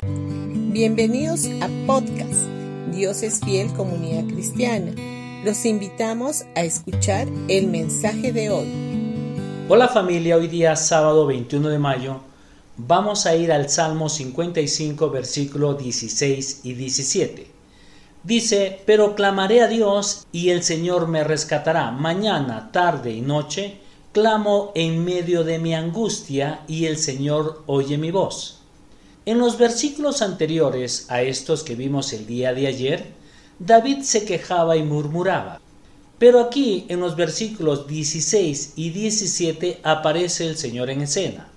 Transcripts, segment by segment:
Bienvenidos a podcast Dios es fiel comunidad cristiana. Los invitamos a escuchar el mensaje de hoy. Hola familia, hoy día sábado 21 de mayo vamos a ir al Salmo 55 versículos 16 y 17. Dice, pero clamaré a Dios y el Señor me rescatará. Mañana, tarde y noche, clamo en medio de mi angustia y el Señor oye mi voz. En los versículos anteriores a estos que vimos el día de ayer, David se quejaba y murmuraba. Pero aquí, en los versículos 16 y 17, aparece el Señor en escena.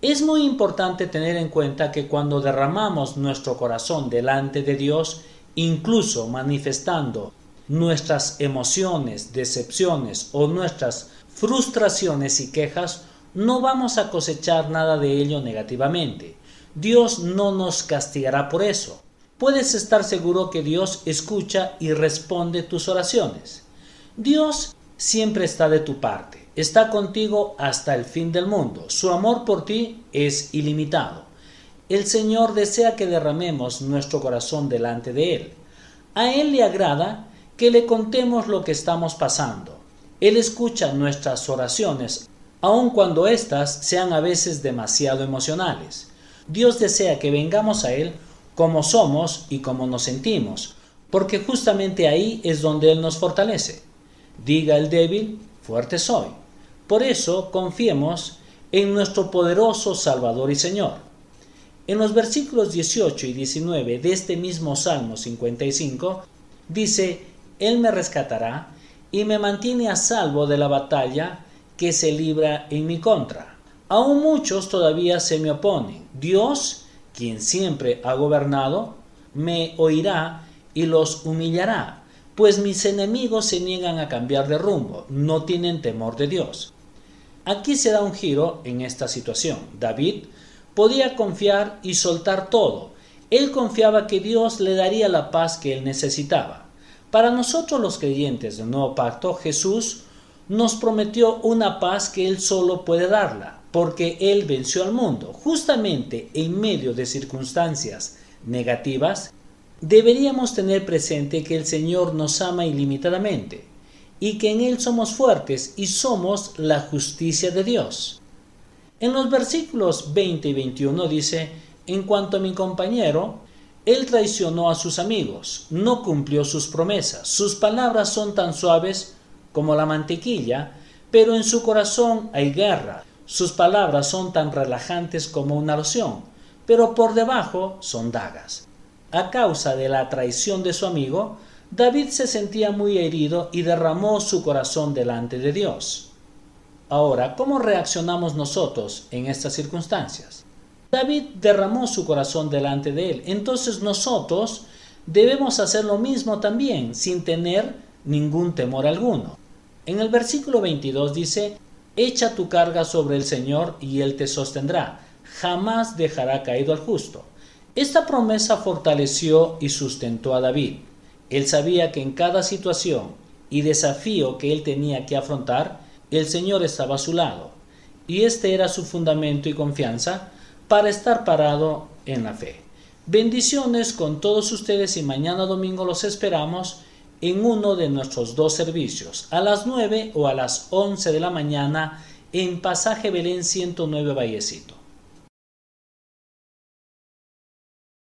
Es muy importante tener en cuenta que cuando derramamos nuestro corazón delante de Dios, incluso manifestando nuestras emociones, decepciones o nuestras frustraciones y quejas, no vamos a cosechar nada de ello negativamente. Dios no nos castigará por eso. Puedes estar seguro que Dios escucha y responde tus oraciones. Dios siempre está de tu parte, está contigo hasta el fin del mundo. Su amor por ti es ilimitado. El Señor desea que derramemos nuestro corazón delante de Él. A Él le agrada que le contemos lo que estamos pasando. Él escucha nuestras oraciones, aun cuando éstas sean a veces demasiado emocionales. Dios desea que vengamos a Él como somos y como nos sentimos, porque justamente ahí es donde Él nos fortalece. Diga el débil, fuerte soy. Por eso confiemos en nuestro poderoso Salvador y Señor. En los versículos 18 y 19 de este mismo Salmo 55 dice, Él me rescatará y me mantiene a salvo de la batalla que se libra en mi contra. Aún muchos todavía se me oponen. Dios, quien siempre ha gobernado, me oirá y los humillará, pues mis enemigos se niegan a cambiar de rumbo, no tienen temor de Dios. Aquí se da un giro en esta situación. David podía confiar y soltar todo. Él confiaba que Dios le daría la paz que él necesitaba. Para nosotros los creyentes del nuevo pacto, Jesús nos prometió una paz que Él solo puede darla, porque Él venció al mundo. Justamente en medio de circunstancias negativas, deberíamos tener presente que el Señor nos ama ilimitadamente y que en Él somos fuertes y somos la justicia de Dios. En los versículos 20 y 21 dice, en cuanto a mi compañero, él traicionó a sus amigos, no cumplió sus promesas, sus palabras son tan suaves como la mantequilla, pero en su corazón hay guerra. Sus palabras son tan relajantes como una loción, pero por debajo son dagas. A causa de la traición de su amigo, David se sentía muy herido y derramó su corazón delante de Dios. Ahora, ¿cómo reaccionamos nosotros en estas circunstancias? David derramó su corazón delante de él, entonces nosotros debemos hacer lo mismo también, sin tener ningún temor alguno. En el versículo 22 dice, Echa tu carga sobre el Señor y Él te sostendrá, jamás dejará caído al justo. Esta promesa fortaleció y sustentó a David. Él sabía que en cada situación y desafío que él tenía que afrontar, el Señor estaba a su lado, y este era su fundamento y confianza para estar parado en la fe. Bendiciones con todos ustedes y mañana domingo los esperamos en uno de nuestros dos servicios, a las 9 o a las 11 de la mañana en Pasaje Belén 109 Vallecito.